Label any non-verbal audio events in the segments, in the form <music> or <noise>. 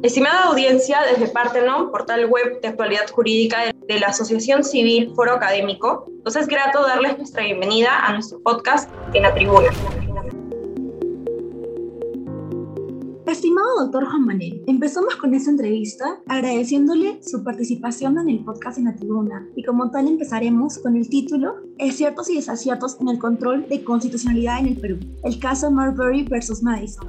Estimada audiencia, desde Partenon, portal web de actualidad jurídica de la Asociación Civil Foro Académico, nos es grato darles nuestra bienvenida a nuestro podcast en la tribuna. Estimado doctor Juan Manuel, empezamos con esta entrevista agradeciéndole su participación en el podcast en la tribuna y como tal empezaremos con el título Aciertos y desaciertos en el control de constitucionalidad en el Perú, el caso Marbury versus Madison.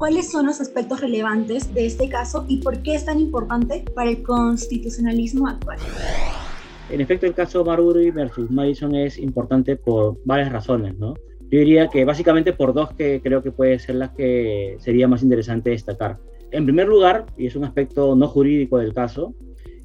¿Cuáles son los aspectos relevantes de este caso y por qué es tan importante para el constitucionalismo actual? En efecto, el caso Marbury versus Madison es importante por varias razones, ¿no? Yo diría que básicamente por dos que creo que puede ser las que sería más interesante destacar. En primer lugar, y es un aspecto no jurídico del caso,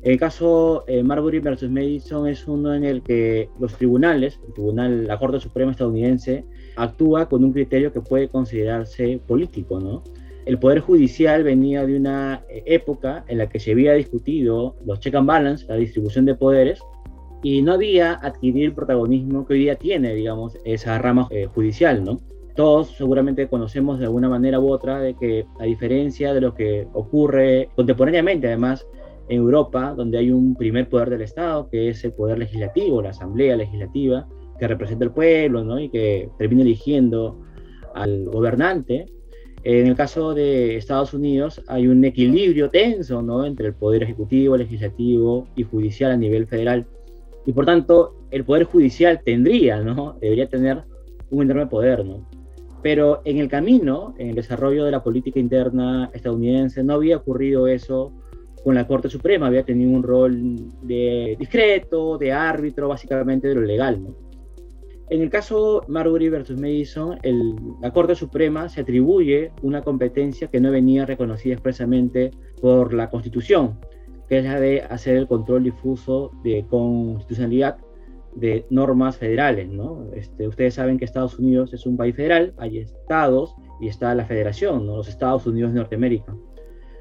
el caso eh, Marbury versus Madison es uno en el que los tribunales, el tribunal, la Corte Suprema estadounidense, actúa con un criterio que puede considerarse político, ¿no? El Poder Judicial venía de una eh, época en la que se había discutido los check and balance, la distribución de poderes, y no había adquirido el protagonismo que hoy día tiene, digamos, esa rama eh, judicial, ¿no? Todos seguramente conocemos de alguna manera u otra de que a diferencia de lo que ocurre contemporáneamente, además, en Europa, donde hay un primer poder del Estado, que es el poder legislativo, la Asamblea Legislativa, que representa al pueblo ¿no? y que termina eligiendo al gobernante. En el caso de Estados Unidos hay un equilibrio tenso ¿no? entre el poder ejecutivo, legislativo y judicial a nivel federal y por tanto, el Poder Judicial tendría, ¿no? Debería tener un enorme poder, ¿no? Pero en el camino, en el desarrollo de la política interna estadounidense, no había ocurrido eso con la Corte Suprema, había tenido un rol de discreto, de árbitro, básicamente de lo legal, ¿no? En el caso Marbury versus Madison, el, la Corte Suprema se atribuye una competencia que no venía reconocida expresamente por la Constitución que es la de hacer el control difuso de constitucionalidad de normas federales. ¿no? Este, ustedes saben que Estados Unidos es un país federal, hay estados y está la federación, ¿no? los Estados Unidos de Norteamérica.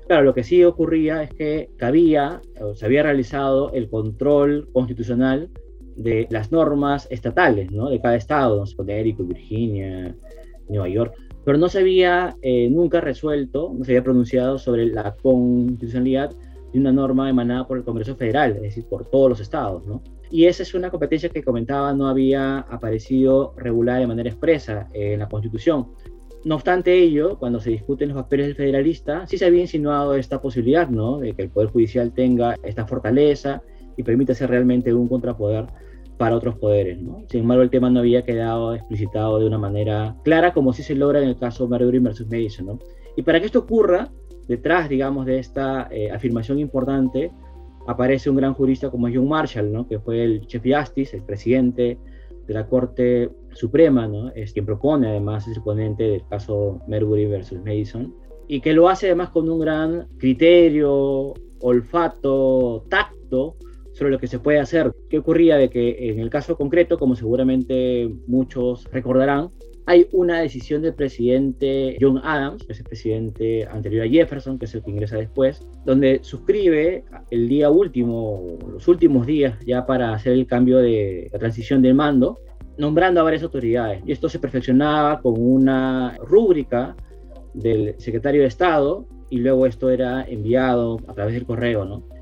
Claro, lo que sí ocurría es que cabía, o se había realizado el control constitucional de las normas estatales, ¿no? De cada estado, no sé, Virginia, Nueva York, pero no se había eh, nunca resuelto, no se había pronunciado sobre la constitucionalidad de una norma emanada por el Congreso Federal, es decir, por todos los estados, ¿no? Y esa es una competencia que comentaba no había aparecido regulada de manera expresa en la Constitución. No obstante ello, cuando se discuten los papeles del federalista, sí se había insinuado esta posibilidad, ¿no? De que el Poder Judicial tenga esta fortaleza y permita ser realmente un contrapoder para otros poderes, ¿no? Sin embargo, el tema no había quedado explicitado de una manera clara, como sí se logra en el caso Marbury versus Madison, ¿no? Y para que esto ocurra, detrás, digamos, de esta eh, afirmación importante, aparece un gran jurista como John Marshall, ¿no? que fue el Chief Justice, el presidente de la Corte Suprema, ¿no? es quien propone además es el ponente del caso Marbury versus Madison, y que lo hace además con un gran criterio, olfato, tacto sobre lo que se puede hacer. ¿Qué ocurría? De que en el caso concreto, como seguramente muchos recordarán, hay una decisión del presidente John Adams, que es el presidente anterior a Jefferson, que es el que ingresa después, donde suscribe el día último, los últimos días ya para hacer el cambio de la transición del mando, nombrando a varias autoridades. Y esto se perfeccionaba con una rúbrica del secretario de Estado y luego esto era enviado a través del correo, ¿no?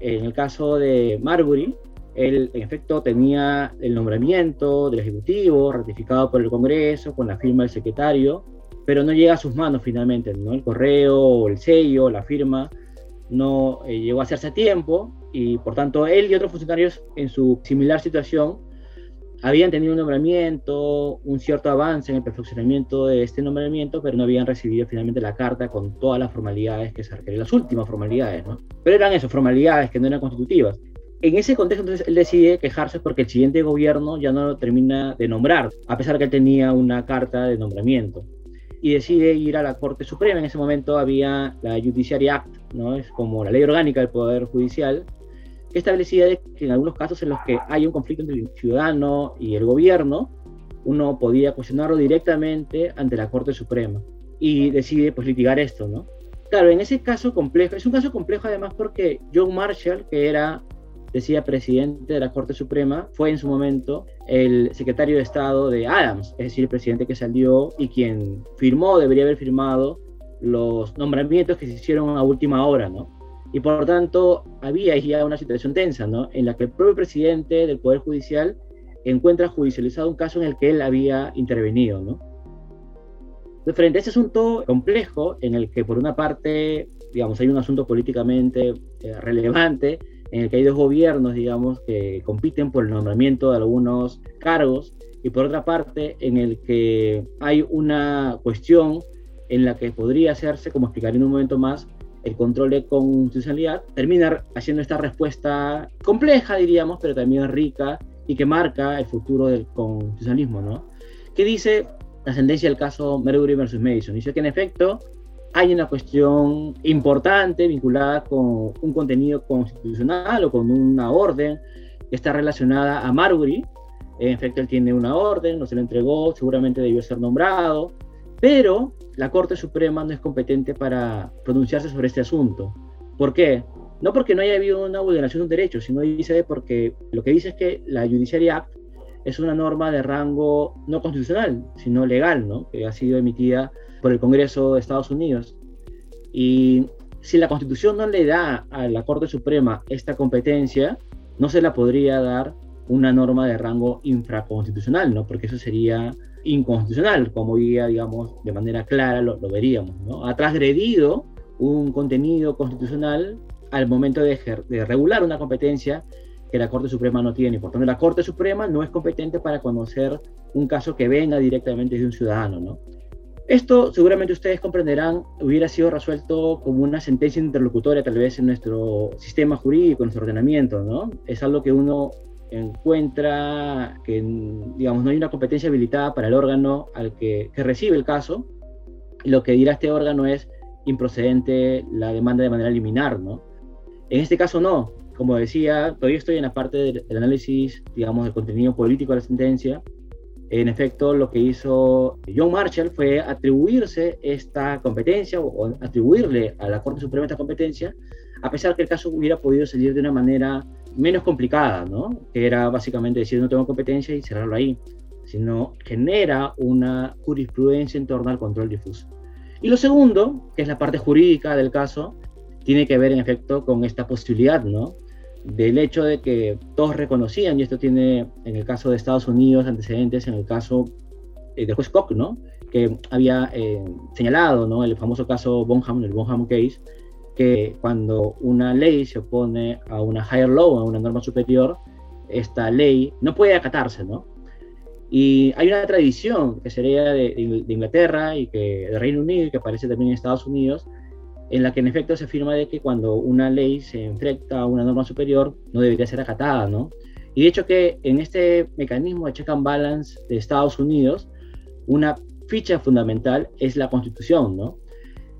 En el caso de Marbury, él, en efecto, tenía el nombramiento del Ejecutivo ratificado por el Congreso con la firma del secretario, pero no llega a sus manos finalmente, ¿no? El correo, el sello, la firma, no eh, llegó a hacerse a tiempo y, por tanto, él y otros funcionarios en su similar situación habían tenido un nombramiento, un cierto avance en el perfeccionamiento de este nombramiento, pero no habían recibido finalmente la carta con todas las formalidades que se requerían, las últimas formalidades, ¿no? Pero eran esas formalidades que no eran constitutivas en ese contexto, entonces, él decide quejarse porque el siguiente gobierno ya no lo termina de nombrar, a pesar que él tenía una carta de nombramiento. Y decide ir a la Corte Suprema. En ese momento había la Judiciary Act, ¿no? Es como la ley orgánica del Poder Judicial, que establecía que en algunos casos en los que hay un conflicto entre el ciudadano y el gobierno, uno podía cuestionarlo directamente ante la Corte Suprema. Y decide, pues, litigar esto, ¿no? Claro, en ese caso complejo, es un caso complejo además porque John Marshall, que era decía presidente de la Corte Suprema, fue en su momento el secretario de Estado de Adams, es decir, el presidente que salió y quien firmó, debería haber firmado los nombramientos que se hicieron a última hora, ¿no? Y por tanto, había ya una situación tensa, ¿no? En la que el propio presidente del Poder Judicial encuentra judicializado un caso en el que él había intervenido, ¿no? Frente a ese asunto complejo, en el que por una parte, digamos, hay un asunto políticamente eh, relevante, en el que hay dos gobiernos, digamos, que compiten por el nombramiento de algunos cargos, y por otra parte, en el que hay una cuestión en la que podría hacerse, como explicaré en un momento más, el control de constitucionalidad, termina haciendo esta respuesta compleja, diríamos, pero también rica y que marca el futuro del constitucionalismo, ¿no? ¿Qué dice la sentencia del caso Mercury versus Madison? Dice que en efecto hay una cuestión importante vinculada con un contenido constitucional o con una orden que está relacionada a Marbury. En efecto, él tiene una orden, no se la entregó, seguramente debió ser nombrado, pero la Corte Suprema no es competente para pronunciarse sobre este asunto. ¿Por qué? No porque no haya habido una vulneración de un derecho, sino dice porque lo que dice es que la Judiciary Act es una norma de rango no constitucional, sino legal, ¿no? que ha sido emitida por el Congreso de Estados Unidos. Y si la Constitución no le da a la Corte Suprema esta competencia, no se la podría dar una norma de rango infraconstitucional, ¿no? porque eso sería inconstitucional, como ya, digamos, de manera clara lo, veríamos, ¿no? Ha transgredido un contenido constitucional al momento de, de, regular una competencia que la Corte Suprema no tiene. Por tanto, la Corte Suprema no es competente para conocer un caso que venga directamente de un ciudadano, ¿no? Esto, seguramente ustedes comprenderán, hubiera sido resuelto como una sentencia interlocutoria tal vez en nuestro sistema jurídico, en nuestro ordenamiento, ¿no? Es algo que uno encuentra que, digamos, no hay una competencia habilitada para el órgano al que, recibe el caso, y lo que dirá este órgano es improcedente la demanda de manera liminar, ¿no? En este caso no, como decía, todavía estoy en la parte del, análisis, digamos, del contenido político de la sentencia. En efecto, lo que hizo John Marshall fue atribuirse esta competencia o atribuirle a la Corte Suprema esta competencia, a pesar que el caso hubiera podido salir de una manera menos complicada, ¿no? Que era básicamente decir no tengo competencia y cerrarlo ahí, sino genera una jurisprudencia en torno al control difuso. Y lo segundo, que es la parte jurídica del caso, tiene que ver en efecto con esta posibilidad, ¿no? Del hecho de que todos reconocían, y esto tiene en el caso de Estados Unidos antecedentes, en el caso eh, del juez Koch, ¿no? Que había eh, señalado, ¿no? El famoso caso Bonham, el Bonham Case, que cuando una ley se opone a una higher law, a una norma superior, esta ley no puede acatarse, ¿no? Y hay una tradición que sería de, Inglaterra y que de Reino Unido y que aparece también en Estados Unidos, en la que en efecto se afirma de que cuando una ley se enfrenta a una norma superior no debería ser acatada, ¿no? Y de hecho que en este mecanismo de check and balance de Estados Unidos, una ficha fundamental es la Constitución, ¿no?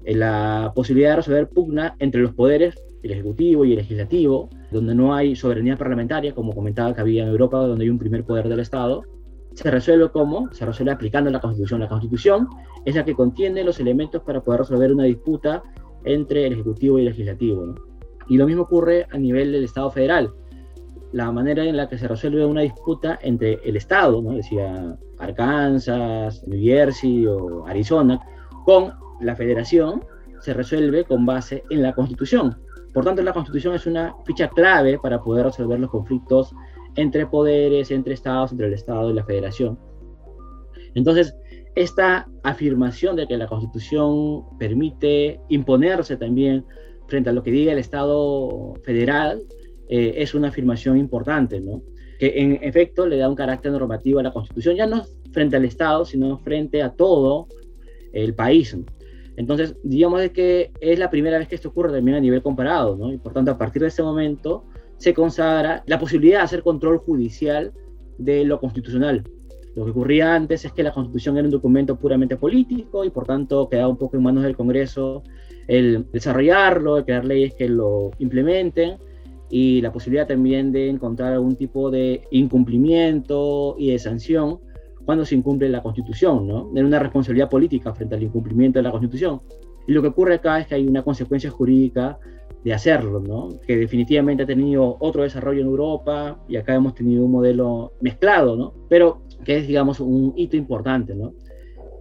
La posibilidad de resolver pugna entre los poderes, el ejecutivo y el legislativo, donde no hay soberanía parlamentaria, como comentaba que había en Europa, donde hay un primer poder del Estado, se resuelve como? Se resuelve aplicando la Constitución. La Constitución es la que contiene los elementos para poder resolver una disputa entre el Ejecutivo y el Legislativo. Y lo mismo ocurre a nivel del Estado federal. La manera en la que se resuelve una disputa entre el Estado, ¿no? decía Arkansas, New Jersey o Arizona, con la federación se resuelve con base en la Constitución. Por tanto, la Constitución es una ficha clave para poder resolver los conflictos entre poderes, entre estados, entre el Estado y la federación. Entonces, esta afirmación de que la Constitución permite imponerse también frente a lo que diga el Estado federal eh, es una afirmación importante, ¿no? que en efecto le da un carácter normativo a la Constitución, ya no frente al Estado, sino frente a todo el país. Entonces, digamos que es la primera vez que esto ocurre también a nivel comparado, ¿no? Y por tanto, a partir de ese momento se consagra la posibilidad de hacer control judicial de lo constitucional. Lo que ocurría antes es que la Constitución era un documento puramente político y por tanto quedaba un poco en manos del Congreso el desarrollarlo, el crear leyes que lo implementen y la posibilidad también de encontrar algún tipo de incumplimiento y de sanción cuando se incumple la Constitución, ¿no? En una responsabilidad política frente al incumplimiento de la Constitución. Y lo que ocurre acá es que hay una consecuencia jurídica de hacerlo, ¿no? Que definitivamente ha tenido otro desarrollo en Europa y acá hemos tenido un modelo mezclado, ¿no? Pero que es, digamos, un hito importante, ¿no?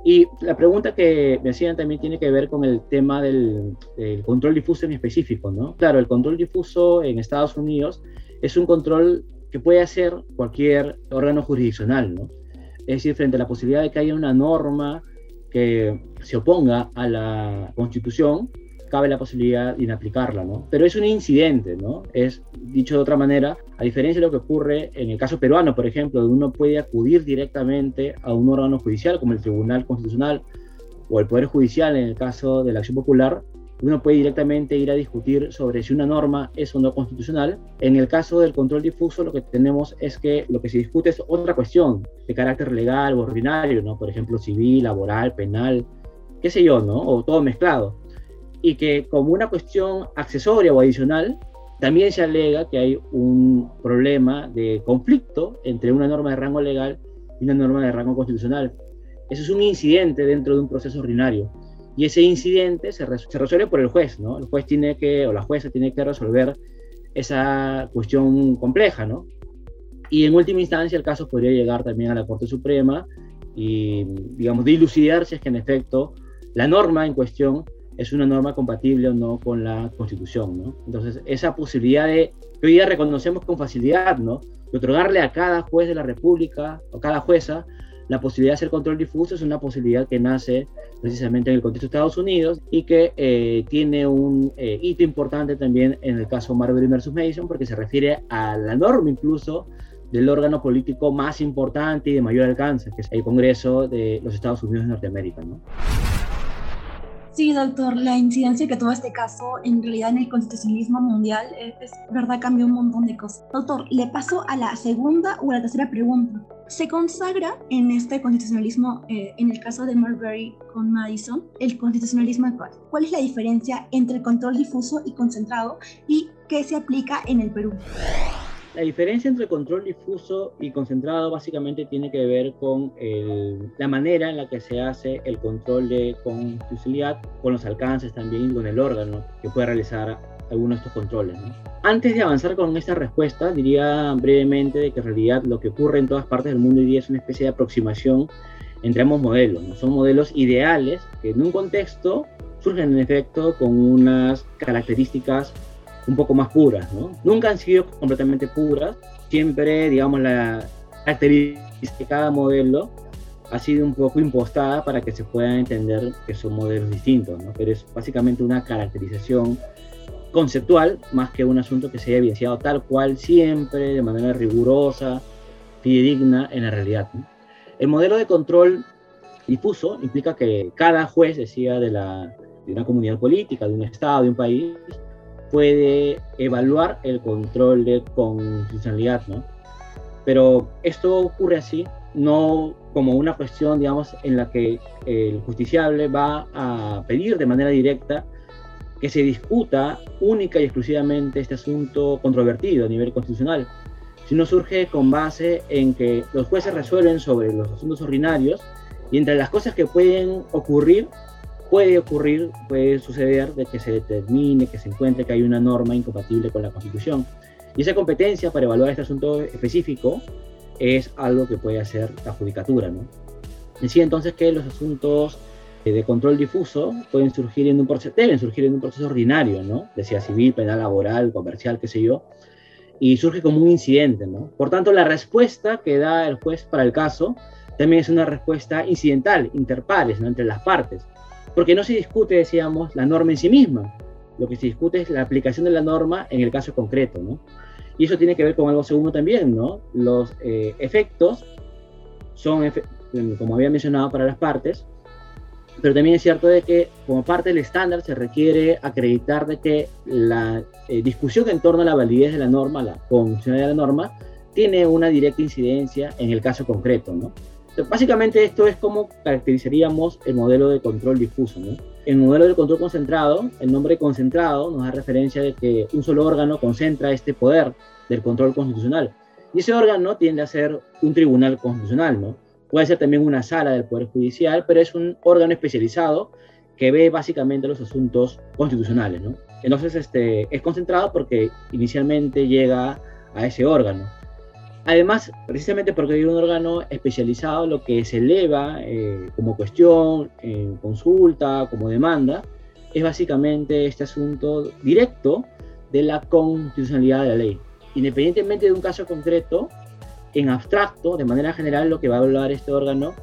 Y la pregunta que me hacían también tiene que ver con el tema del, del, control difuso en específico, ¿no? Claro, el control difuso en Estados Unidos es un control que puede hacer cualquier órgano jurisdiccional, ¿no? Es decir, frente a la posibilidad de que haya una norma que se oponga a la Constitución, cabe la posibilidad de inaplicarla, ¿no? Pero es un incidente, ¿no? Es, dicho de otra manera, a diferencia de lo que ocurre en el caso peruano, por ejemplo, donde uno puede acudir directamente a un órgano judicial como el Tribunal Constitucional o el Poder Judicial en el caso de la acción popular, uno puede directamente ir a discutir sobre si una norma es o no constitucional. En el caso del control difuso, lo que tenemos es que lo que se discute es otra cuestión de carácter legal o ordinario, ¿no? Por ejemplo, civil, laboral, penal, qué sé yo, ¿no? O todo mezclado y que como una cuestión accesoria o adicional, también se alega que hay un problema de conflicto entre una norma de rango legal y una norma de rango constitucional. Eso es un incidente dentro de un proceso ordinario. Y ese incidente se, resuelve por el juez, ¿no? El juez tiene que, o la jueza tiene que resolver esa cuestión compleja, ¿no? Y en última instancia el caso podría llegar también a la Corte Suprema y, digamos, dilucidar si es que en efecto la norma en cuestión es una norma compatible o no con la Constitución, ¿no? Entonces, esa posibilidad de, que hoy día reconocemos con facilidad, ¿no? De otorgarle a cada juez de la República o cada jueza la posibilidad de hacer control difuso es una posibilidad que nace precisamente en el contexto de Estados Unidos y que eh, tiene un eh, hito importante también en el caso Marbury versus Mason porque se refiere a la norma incluso del órgano político más importante y de mayor alcance, que es el Congreso de los Estados Unidos de Norteamérica. ¿no? Sí, doctor, la incidencia que tuvo este caso en realidad en el constitucionalismo mundial es, verdad cambió un montón de cosas. Doctor, le paso a la segunda o a la tercera pregunta. Se consagra en este constitucionalismo, eh, en el caso de Marbury con Madison, el constitucionalismo actual. ¿Cuál es la diferencia entre el control difuso y concentrado y qué se aplica en el Perú? La diferencia entre control difuso y concentrado básicamente tiene que ver con la manera en la que se hace el control de constitucionalidad, con los alcances también, con el órgano que puede realizar algunos de estos controles. Antes de avanzar con esta respuesta, diría brevemente de que en realidad lo que ocurre en todas partes del mundo hoy día es una especie de aproximación entre ambos modelos. ¿no? Son modelos ideales que en un contexto surgen en efecto con unas características un poco más puras, ¿no? Nunca han sido completamente puras, siempre, digamos, la característica de cada modelo ha sido un poco impostada para que se pueda entender que son modelos distintos, ¿no? Pero es básicamente una caracterización conceptual más que un asunto que se haya evidenciado tal cual siempre, de manera rigurosa, fidedigna en la realidad. El modelo de control difuso implica que cada juez, decía, de, la, de una comunidad política, de un estado, de un país, puede evaluar el control de constitucionalidad, ¿no? Pero esto ocurre así, no como una cuestión, digamos, en la que el justiciable va a pedir de manera directa que se discuta única y exclusivamente este asunto controvertido a nivel constitucional, sino surge con base en que los jueces resuelven sobre los asuntos ordinarios y entre las cosas que pueden ocurrir puede ocurrir, puede suceder de que se determine, que se encuentre que hay una norma incompatible con la Constitución. Y esa competencia para evaluar este asunto específico es algo que puede hacer la judicatura. ¿no? Decía entonces que los asuntos de control difuso pueden surgir en un proceso, deben surgir en un proceso ordinario, ¿no? Decía civil, penal, laboral, comercial, qué sé yo, y surge como un incidente, ¿no? Por tanto, la respuesta que da el juez para el caso también es una respuesta incidental, interpares, ¿no? entre las partes porque no se discute, decíamos, la norma en sí misma. Lo que se discute es la aplicación de la norma en el caso concreto, ¿no? Y eso tiene que ver con algo segundo también, ¿no? Los eh, efectos son, como había mencionado, para las partes, pero también es cierto de que como parte del estándar se requiere acreditar de que la eh, discusión en torno a la validez de la norma, la constitucionalidad de la norma, tiene una directa incidencia en el caso concreto, ¿no? Básicamente esto es como caracterizaríamos el modelo de control difuso. ¿no? El modelo de control concentrado, el nombre concentrado nos da referencia de que un solo órgano concentra este poder del control constitucional. Y ese órgano tiende a ser un tribunal constitucional, ¿no? Puede ser también una sala del Poder Judicial, pero es un órgano especializado que ve básicamente los asuntos constitucionales, ¿no? Entonces este, es concentrado porque inicialmente llega a ese órgano. Además, precisamente porque hay un órgano especializado, lo que se eleva eh, como cuestión, en consulta, como demanda, es básicamente este asunto directo de la constitucionalidad de la ley. Independientemente de un caso concreto, en abstracto, de manera general, lo que va a hablar este órgano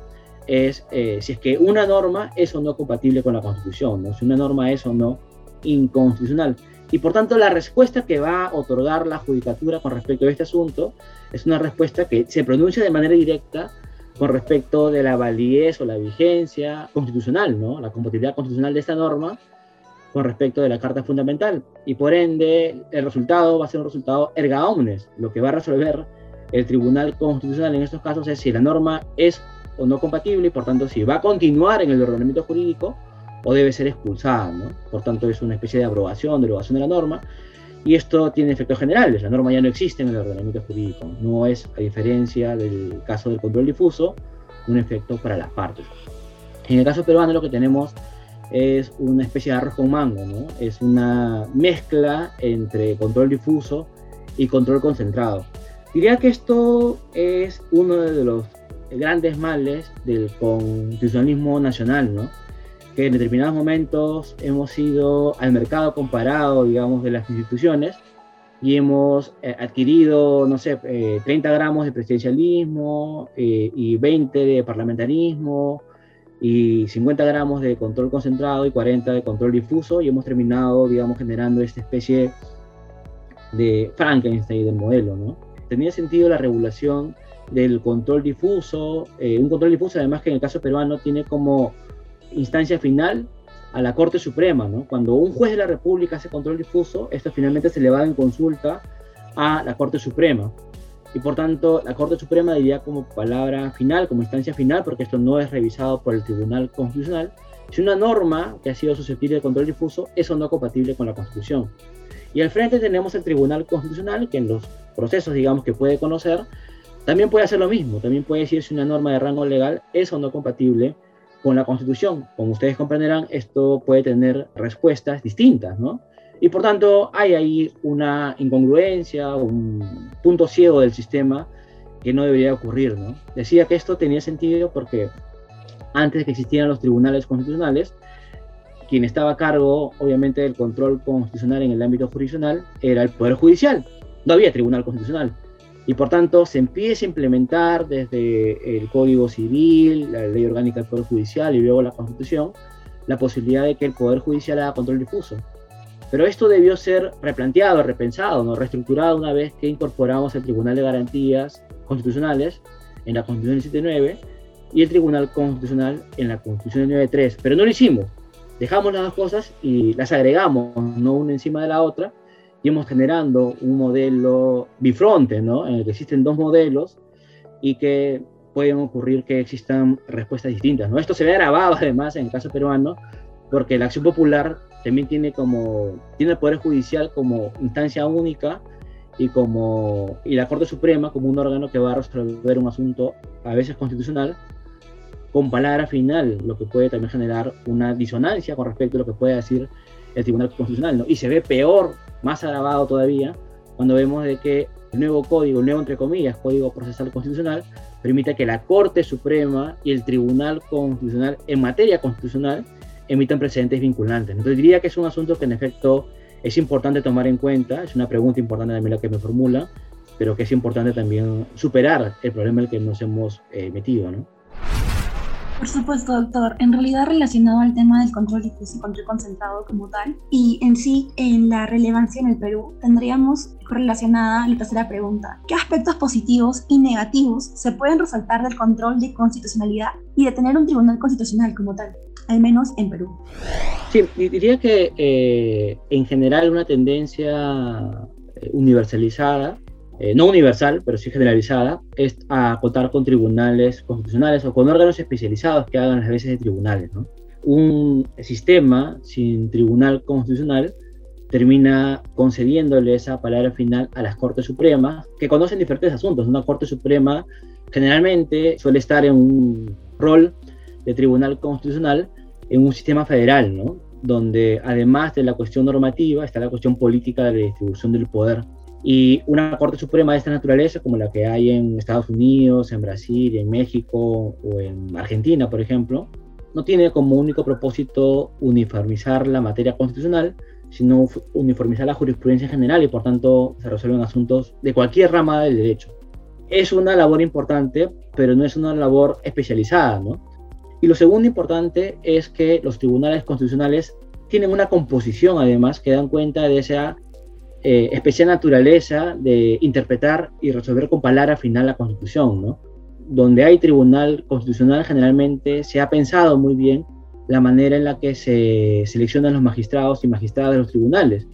es eh, si es que una norma es o no compatible con la Constitución, ¿no? si una norma es o no inconstitucional. Y por tanto, la respuesta que va a otorgar la judicatura con respecto a este asunto es una respuesta que se pronuncia de manera directa con respecto de la validez o la vigencia constitucional, ¿no? la compatibilidad constitucional de esta norma con respecto de la Carta Fundamental. Y por ende, el resultado va a ser un resultado erga omnes. Lo que va a resolver el Tribunal Constitucional en estos casos es si la norma es o no compatible y por tanto si va a continuar en el ordenamiento jurídico o debe ser expulsada. ¿no? Por tanto, es una especie de aprobación, derogación de la norma. Y esto tiene efectos generales. La norma ya no existe en el ordenamiento jurídico. No es, a diferencia del caso del control difuso, un efecto para las partes. En el caso peruano lo que tenemos es una especie de arroz con mango, ¿no? Es una mezcla entre control difuso y control concentrado. Diría que esto es uno de los grandes males del constitucionalismo nacional, ¿no? Que en determinados momentos hemos ido al mercado comparado, digamos, de las instituciones y hemos eh, adquirido, no sé, 30 eh, gramos de presidencialismo eh, y 20 de parlamentarismo y 50 gramos de control concentrado y 40 de control difuso y hemos terminado, digamos, generando esta especie de Frankenstein del modelo, ¿no? Tenía sentido la regulación del control difuso, eh, un control difuso además que en el caso peruano tiene como instancia final a la Corte Suprema, ¿no? Cuando un juez de la República hace control difuso, esto finalmente se le va en consulta a la Corte Suprema y por tanto la Corte Suprema diría como palabra final, como instancia final, porque esto no es revisado por el Tribunal Constitucional, si una norma que ha sido susceptible de control difuso es o no compatible con la Constitución. Y al frente tenemos el Tribunal Constitucional, que en los procesos, digamos, que puede conocer, también puede hacer lo mismo, también puede decir si una norma de rango legal es o no compatible con la Constitución. Como ustedes comprenderán, esto puede tener respuestas distintas, ¿no? Y por tanto hay ahí una incongruencia, un punto ciego del sistema que no debería ocurrir. ¿no? Decía que esto tenía sentido porque antes de que existieran los tribunales constitucionales, quien estaba a cargo, obviamente, del control constitucional en el ámbito jurisdiccional era el Poder Judicial. No había tribunal constitucional. Y por tanto se empieza a implementar desde el Código Civil, la Ley Orgánica del Poder Judicial y luego la Constitución, la posibilidad de que el Poder Judicial haga control difuso. Pero esto debió ser replanteado, repensado, ¿no? reestructurado una vez que incorporamos el Tribunal de Garantías Constitucionales en la Constitución del 79 y el Tribunal Constitucional en la Constitución del 93. Pero no lo hicimos. Dejamos las dos cosas y las agregamos, no una encima de la otra, y hemos generando un modelo bifronte, ¿no? en el que existen dos modelos y que pueden ocurrir que existan respuestas distintas. ¿no? Esto se ve grabado <laughs> además en el caso peruano, porque la acción popular también tiene como tiene el poder judicial como instancia única y como y la Corte Suprema como un órgano que va a resolver un asunto a veces constitucional con palabra final, lo que puede también generar una disonancia con respecto a lo que puede decir el Tribunal Constitucional, ¿no? Y se ve peor, más agravado todavía, cuando vemos de que el nuevo código, el nuevo entre comillas, Código Procesal Constitucional, permite que la Corte Suprema y el Tribunal Constitucional en materia constitucional emitan precedentes vinculantes. Entonces diría que es un asunto que en efecto es importante tomar en cuenta, es una pregunta importante también la que me formula, pero que es importante también superar el problema en el que nos hemos eh, metido, ¿no? Por supuesto, doctor. En realidad relacionado al tema del control difuso y control concentrado como tal, y en sí en la relevancia en el Perú, tendríamos relacionada la tercera pregunta. ¿Qué aspectos positivos y negativos se pueden resaltar del control de constitucionalidad y de tener un tribunal constitucional como tal? al menos en Perú. Sí, diría que eh, en general una tendencia eh, universalizada, eh, no universal, pero sí generalizada, es a contar con tribunales constitucionales o con órganos especializados que hagan las veces de tribunales. Un sistema sin tribunal constitucional termina concediéndole esa palabra final a las Cortes Supremas, que conocen diferentes asuntos. Una Corte Suprema generalmente suele estar en un rol de tribunal constitucional en un sistema federal, donde además de la cuestión normativa está la cuestión política de la distribución del poder. Y una Corte Suprema de esta naturaleza, como la que hay en Estados Unidos, en Brasil, en México o en Argentina, por ejemplo, no tiene como único propósito uniformizar la materia constitucional, sino uniformizar la jurisprudencia general y por tanto se resuelven asuntos de cualquier rama del derecho. Es una labor importante, pero no es una labor especializada, ¿no? Y lo segundo importante es que los tribunales constitucionales tienen una composición, además, que dan cuenta de esa eh, especial naturaleza de interpretar y resolver con palabra final la Constitución, ¿no? Donde hay tribunal constitucional, generalmente se ha pensado muy bien la manera en la que se seleccionan los magistrados y magistradas de los tribunales.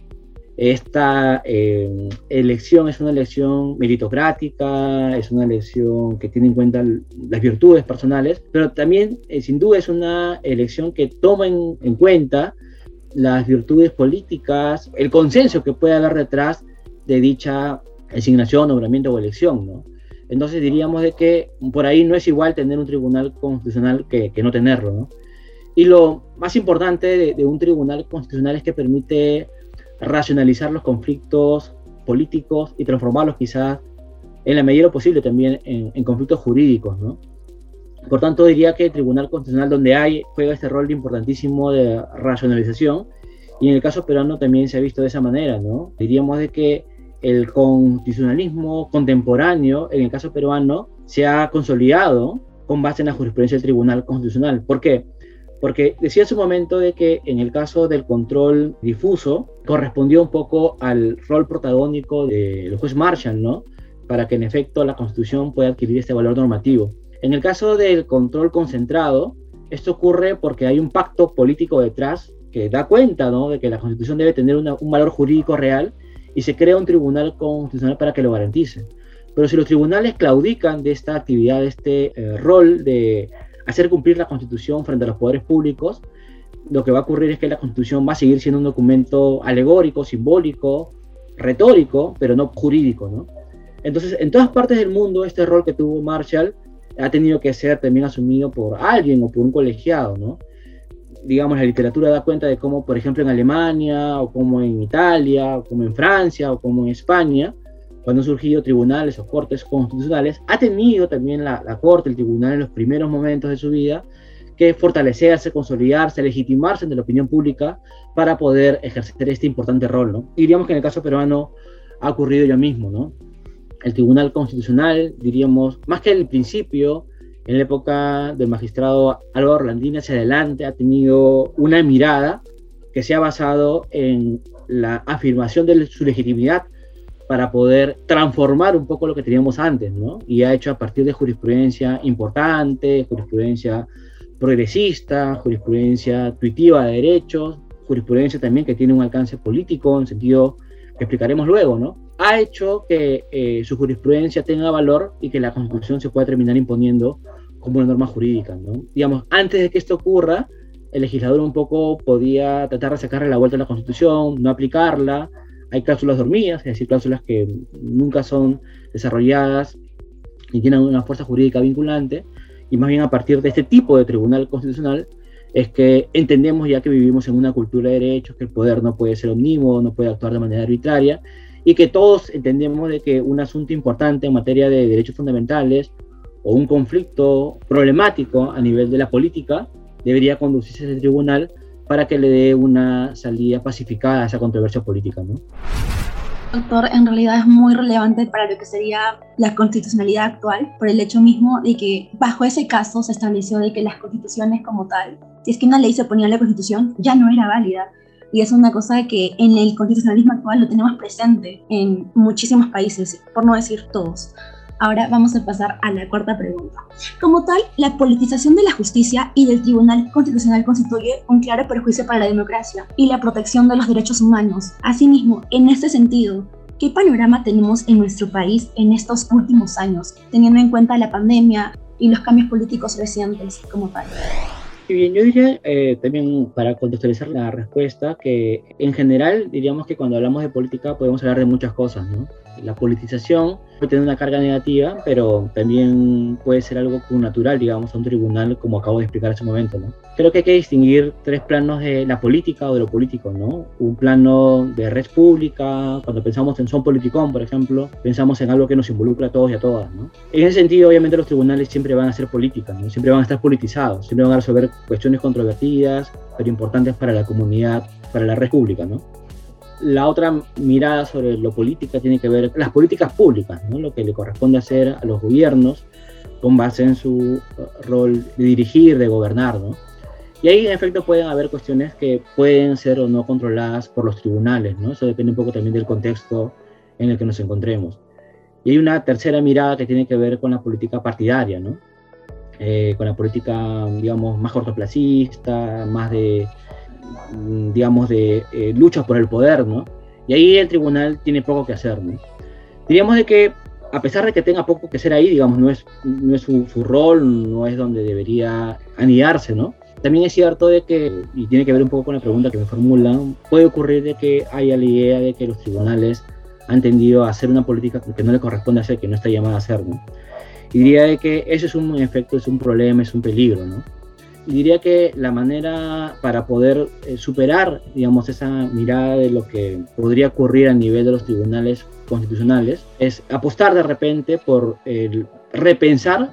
Esta eh, elección es una elección meritocrática, es una elección que tiene en cuenta las virtudes personales, pero también, eh, sin duda, es una elección que toma en, en, cuenta las virtudes políticas, el consenso que puede haber detrás de dicha asignación, nombramiento o elección, ¿no? Entonces diríamos de que por ahí no es igual tener un tribunal constitucional que, no tenerlo, ¿no? Y lo más importante de, de un tribunal constitucional es que permite racionalizar los conflictos políticos y transformarlos quizás en la medida posible también en, en, conflictos jurídicos, ¿no? Por tanto, diría que el Tribunal Constitucional donde hay juega este rol importantísimo de racionalización y en el caso peruano también se ha visto de esa manera, ¿no? Diríamos de que el constitucionalismo contemporáneo, en el caso peruano, se ha consolidado con base en la jurisprudencia del Tribunal Constitucional. ¿Por qué? Porque decía hace un momento de que en el caso del control difuso correspondió un poco al rol protagónico del juez Marshall, ¿no? Para que en efecto la Constitución pueda adquirir este valor normativo. En el caso del control concentrado, esto ocurre porque hay un pacto político detrás que da cuenta ¿no? de que la Constitución debe tener un valor jurídico real y se crea un tribunal constitucional para que lo garantice. Pero si los tribunales claudican de esta actividad, de este eh, rol de hacer cumplir la Constitución frente a los poderes públicos, lo que va a ocurrir es que la Constitución va a seguir siendo un documento alegórico, simbólico, retórico, pero no jurídico. ¿no? Entonces, en todas partes del mundo, este rol que tuvo Marshall ha tenido que ser también asumido por alguien o por un colegiado, ¿no? Digamos, la literatura da cuenta de cómo, por ejemplo, en Alemania, o como en Italia, o como en Francia, o como en España, cuando han surgido tribunales o cortes constitucionales, ha tenido también la, la corte, el tribunal en los primeros momentos de su vida, que fortalecerse, consolidarse, legitimarse ante la opinión pública para poder ejercer este importante rol, ¿no? Y diríamos que en el caso peruano ha ocurrido ya mismo, ¿no? El Tribunal Constitucional, diríamos, más que el principio, en la época del magistrado Álvaro Orlandini hacia adelante, ha tenido una mirada que se ha basado en la afirmación de su legitimidad para poder transformar un poco lo que teníamos antes, ¿no? Y ha hecho a partir de jurisprudencia importante, jurisprudencia progresista, jurisprudencia tuitiva de derechos, jurisprudencia también que tiene un alcance político en sentido que explicaremos luego, ¿no? Ha hecho que eh, su jurisprudencia tenga valor y que la Constitución se pueda terminar imponiendo como una norma jurídica. Digamos, antes de que esto ocurra, el legislador un poco podía tratar de sacarle la vuelta a la Constitución, no aplicarla. Hay cláusulas dormidas, es decir, cláusulas que nunca son desarrolladas y tienen una fuerza jurídica vinculante. Y más bien a partir de este tipo de tribunal constitucional es que entendemos ya que vivimos en una cultura de derechos, que el poder no puede ser omnímodo, no puede actuar de manera arbitraria y que todos entendemos de que un asunto importante en materia de derechos fundamentales o un conflicto problemático a nivel de la política debería conducirse a ese tribunal para que le dé una salida pacificada a esa controversia política. ¿no? Doctor, en realidad es muy relevante para lo que sería la constitucionalidad actual, por el hecho mismo de que bajo ese caso se estableció de que las constituciones como tal, si es que una ley se ponía en la constitución, ya no era válida y es una cosa que en el constitucionalismo actual lo tenemos presente en muchísimos países, por no decir todos. Ahora vamos a pasar a la cuarta pregunta. Como tal, la politización de la justicia y del Tribunal Constitucional constituye un claro perjuicio para la democracia y la protección de los derechos humanos. Asimismo, en este sentido, ¿qué panorama tenemos en nuestro país en estos últimos años, teniendo en cuenta la pandemia y los cambios políticos recientes como tal? Y bien, yo diría eh, también para contextualizar la respuesta que en general diríamos que cuando hablamos de política podemos hablar de muchas cosas, ¿no? La politización puede tener una carga negativa, pero también puede ser algo natural, digamos, a un tribunal, como acabo de explicar hace un momento, ¿no? Creo que hay que distinguir tres planos de la política o de lo político, ¿no? Un plano de red pública, cuando pensamos en son politicón, por ejemplo, pensamos en algo que nos involucra a todos y a todas, ¿no? En ese sentido, obviamente, los tribunales siempre van a ser políticas, ¿no? Siempre van a estar politizados, siempre van a resolver cuestiones controvertidas, pero importantes para la comunidad, para la red pública, ¿no? La otra mirada sobre lo política tiene que ver las políticas públicas, ¿no? lo que le corresponde hacer a los gobiernos con base en su uh, rol de dirigir, de gobernar. ¿no? Y ahí en efecto pueden haber cuestiones que pueden ser o no controladas por los tribunales, ¿no? eso depende un poco también del contexto en el que nos encontremos. Y hay una tercera mirada que tiene que ver con la política partidaria, ¿no? Eh, con la política, digamos, más cortoplacista, más de digamos, de eh, luchas por el poder, ¿no? Y ahí el tribunal tiene poco que hacer, ¿no? Diríamos de que, a pesar de que tenga poco que hacer ahí, digamos, no es, no es su, su rol, no es donde debería anidarse, ¿no? También es cierto de que, y tiene que ver un poco con la pregunta que me formulan, puede ocurrir de que haya la idea de que los tribunales han tendido a hacer una política que no le corresponde hacer, que no está llamada a hacer, ¿no? Y diría de que eso es un efecto, es un problema, es un peligro, ¿no? Diría que la manera para poder eh, superar, digamos, esa mirada de lo que podría ocurrir a nivel de los tribunales constitucionales es apostar de repente por el repensar,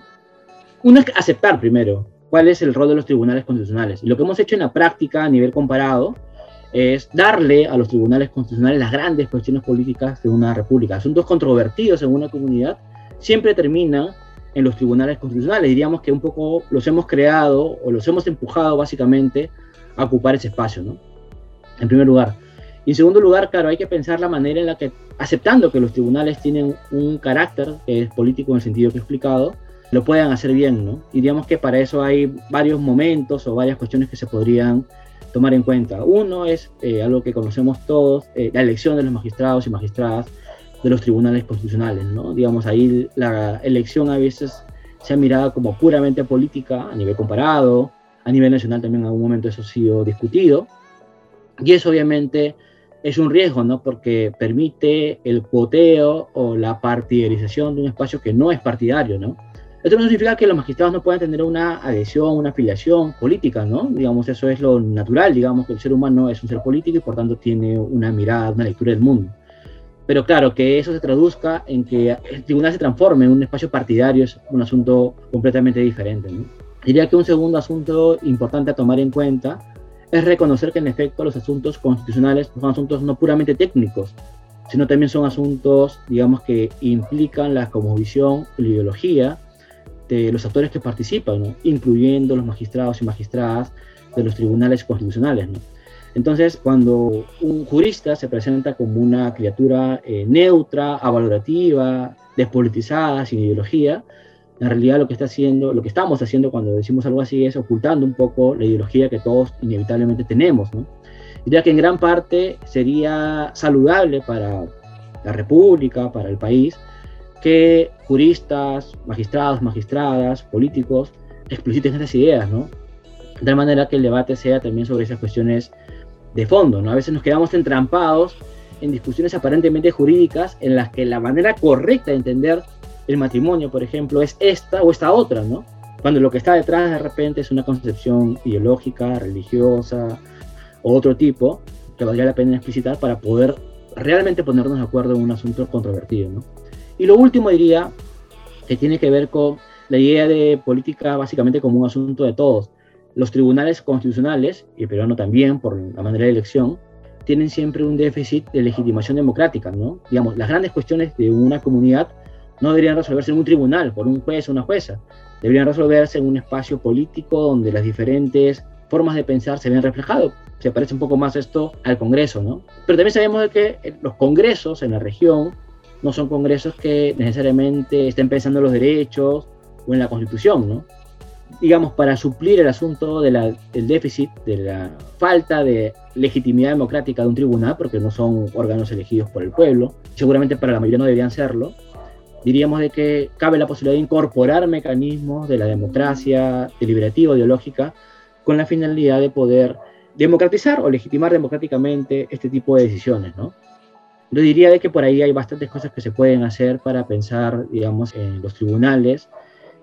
es aceptar primero cuál es el rol de los tribunales constitucionales. Y lo que hemos hecho en la práctica a nivel comparado es darle a los tribunales constitucionales las grandes cuestiones políticas de una república. Asuntos controvertidos en una comunidad siempre terminan en los tribunales constitucionales. Diríamos que un poco los hemos creado o los hemos empujado básicamente a ocupar ese espacio, ¿no? En primer lugar. Y en segundo lugar, claro, hay que pensar la manera en la que, aceptando que los tribunales tienen un carácter que es político en el sentido que he explicado, lo puedan hacer bien, ¿no? Y digamos que para eso hay varios momentos o varias cuestiones que se podrían tomar en cuenta. Uno es eh, algo que conocemos todos, eh, la elección de los magistrados y magistradas de los tribunales constitucionales, ¿no? Digamos, ahí la elección a veces se ha mirado como puramente política a nivel comparado, a nivel nacional también en algún momento eso ha sido discutido, y eso obviamente es un riesgo, ¿no? Porque permite el cuoteo o la partidarización de un espacio que no es partidario, ¿no? Esto no significa que los magistrados no puedan tener una adhesión, una afiliación política, ¿no? Digamos, eso es lo natural, digamos que el ser humano es un ser político y por tanto tiene una mirada, una lectura del mundo. Pero claro, que eso se traduzca en que el tribunal se transforme en un espacio partidario es un asunto completamente diferente. Diría que un segundo asunto importante a tomar en cuenta es reconocer que en efecto los asuntos constitucionales son asuntos no puramente técnicos, sino también son asuntos, digamos, que implican la cosmovisión la ideología de los actores que participan, incluyendo los magistrados y magistradas de los tribunales constitucionales. Entonces, cuando un jurista se presenta como una criatura eh, neutra, avalorativa, despolitizada, sin ideología, en realidad lo que está haciendo, lo que estamos haciendo cuando decimos algo así es ocultando un poco la ideología que todos inevitablemente tenemos, ¿no? Diría que en gran parte sería saludable para la República, para el país, que juristas, magistrados, magistradas, políticos expliciten esas ideas. De manera que el debate sea también sobre esas cuestiones de fondo, ¿no? A veces nos quedamos entrampados en discusiones aparentemente jurídicas en las que la manera correcta de entender el matrimonio, por ejemplo, es esta o esta otra, ¿no? Cuando lo que está detrás de repente es una concepción ideológica, religiosa o otro tipo que valdría la pena explicitar para poder realmente ponernos de acuerdo en un asunto controvertido, ¿no? Y lo último diría que tiene que ver con la idea de política básicamente como un asunto de todos los tribunales constitucionales, y el peruano también por la manera de elección, tienen siempre un déficit de legitimación democrática, ¿no? Digamos, las grandes cuestiones de una comunidad no deberían resolverse en un tribunal, por un juez o una jueza, deberían resolverse en un espacio político donde las diferentes formas de pensar se ven reflejadas. Se parece un poco más esto al Congreso, ¿no? Pero también sabemos de que los congresos en la región no son congresos que necesariamente estén pensando en los derechos o en la Constitución, ¿no? Digamos, para suplir el asunto del déficit, de la falta de legitimidad democrática de un tribunal, porque no son órganos elegidos por el pueblo, seguramente para la mayoría no deberían serlo, diríamos de que cabe la posibilidad de incorporar mecanismos de la democracia deliberativa, ideológica, con la finalidad de poder democratizar o legitimar democráticamente este tipo de decisiones, ¿no? Yo diría de que por ahí hay bastantes cosas que se pueden hacer para pensar, digamos, en los tribunales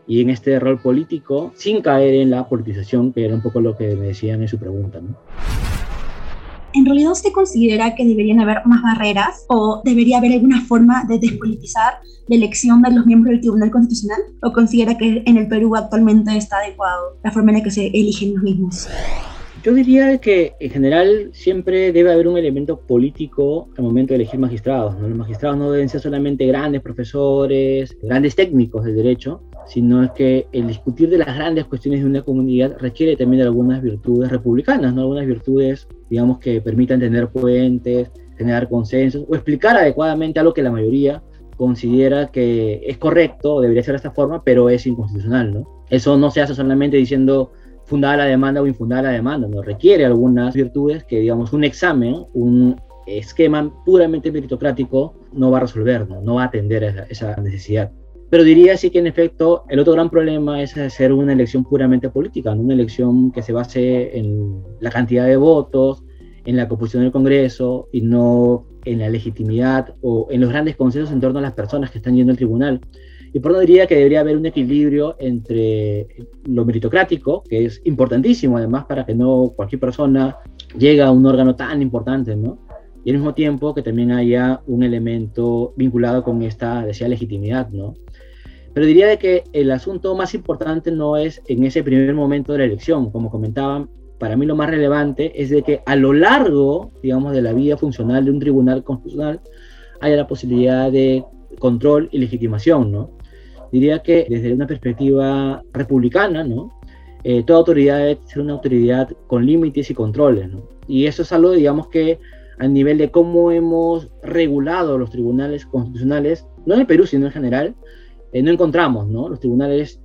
y en este rol político sin caer en la politización, que era un poco lo que me decían en su pregunta. ¿no? ¿En realidad usted considera que deberían haber más barreras o debería haber alguna forma de despolitizar la elección de los miembros del Tribunal Constitucional? ¿O considera que en el Perú actualmente está adecuado la forma en la que se eligen los mismos? Yo diría que en general siempre debe haber un elemento político al momento de elegir magistrados. Los magistrados no deben ser solamente grandes profesores, grandes técnicos del derecho, sino es que el discutir de las grandes cuestiones de una comunidad requiere también de algunas virtudes republicanas, ¿no? algunas virtudes, digamos, que permitan tener puentes, generar consensos o explicar adecuadamente algo que la mayoría considera que es correcto debería ser de esta forma, pero es inconstitucional. ¿no? Eso no se hace solamente diciendo fundada la demanda o infundada la demanda, no requiere algunas virtudes que, digamos, un examen, un esquema puramente meritocrático no va a resolver, no, va a atender a esa, necesidad. Pero diría sí que en efecto el otro gran problema es hacer una elección puramente política, una elección que se base en la cantidad de votos, en la composición del Congreso y no en la legitimidad o en los grandes consensos en torno a las personas que están yendo al tribunal. Y por eso diría que debería haber un equilibrio entre lo meritocrático, que es importantísimo además para que no cualquier persona llegue a un órgano tan importante, ¿no? Y al mismo tiempo que también haya un elemento vinculado con esta, decía, legitimidad, ¿no? Pero diría de que el asunto más importante no es en ese primer momento de la elección, como comentaban, para mí lo más relevante es de que a lo largo, digamos, de la vida funcional de un tribunal constitucional haya la posibilidad de control y legitimación, ¿no? Diría que desde una perspectiva republicana, ¿no? Eh, toda autoridad debe ser una autoridad con límites y controles, ¿no? Y eso es algo, digamos, que a nivel de cómo hemos regulado los tribunales constitucionales, no en Perú, sino en general, eh, no encontramos, ¿no? Los tribunales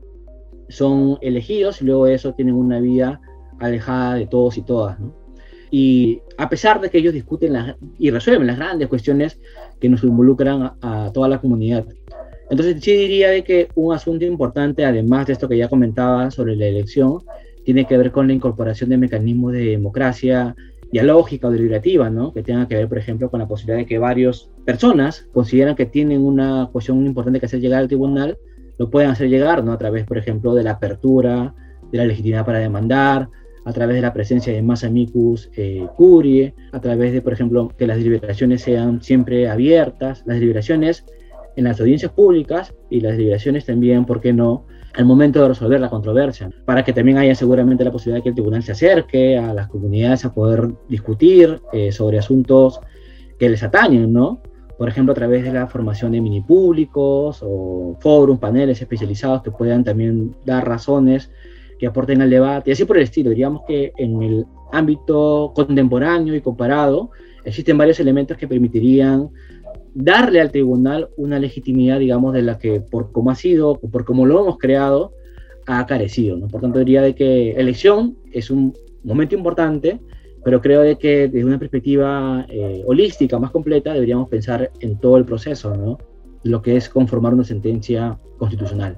son elegidos y luego de eso tienen una vida alejada de todos y todas, ¿no? Y a pesar de que ellos discuten y resuelven las grandes cuestiones que nos involucran a, toda la comunidad. Entonces sí diría de que un asunto importante, además de esto que ya comentaba sobre la elección, tiene que ver con la incorporación de mecanismos de democracia dialógica o deliberativa, ¿no? que tenga que ver, por ejemplo, con la posibilidad de que varias personas consideran que tienen una cuestión importante que hacer llegar al tribunal, lo pueden hacer llegar, ¿no? a través, por ejemplo, de la apertura, de la legitimidad para demandar, a través de la presencia de más amicus eh, curie, a través de, por ejemplo, que las deliberaciones sean siempre abiertas, las deliberaciones en las audiencias públicas y las deliberaciones también, ¿por qué no?, al momento de resolver la controversia, para que también haya seguramente la posibilidad de que el tribunal se acerque a las comunidades a poder discutir eh, sobre asuntos que les atañen, ¿no? Por ejemplo, a través de la formación de mini públicos o foros, paneles especializados que puedan también dar razones que aporten al debate, y así por el estilo. Diríamos que en el ámbito contemporáneo y comparado existen varios elementos que permitirían darle al tribunal una legitimidad, digamos, de la que por cómo ha sido, por cómo lo hemos creado, ha carecido. ¿no? Por tanto, diría de que elección es un momento importante, pero creo de que desde una perspectiva eh, holística más completa deberíamos pensar en todo el proceso, ¿no? lo que es conformar una sentencia constitucional.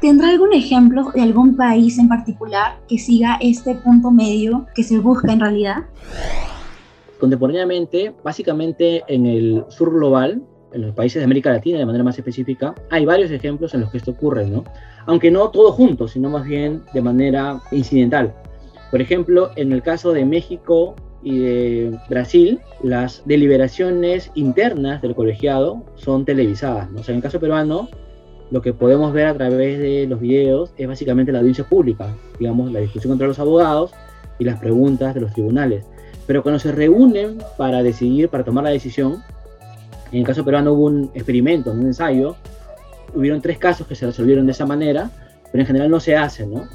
¿Tendrá algún ejemplo de algún país en particular que siga este punto medio que se busca en realidad? Contemporáneamente, básicamente en el sur global, en los países de América Latina de manera más específica, hay varios ejemplos en los que esto ocurre, ¿no? Aunque no todo junto, sino más bien de manera incidental. Por ejemplo, en el caso de México y de Brasil, las deliberaciones internas del colegiado son televisadas, ¿no? O sea, en el caso peruano, lo que podemos ver a través de los videos es básicamente la audiencia pública, digamos, la discusión entre los abogados y las preguntas de los tribunales. Pero cuando se reúnen para decidir, para tomar la decisión, en el caso peruano hubo un experimento, un ensayo, hubieron tres casos que se resolvieron de esa manera, pero en general no se hace, ¿no?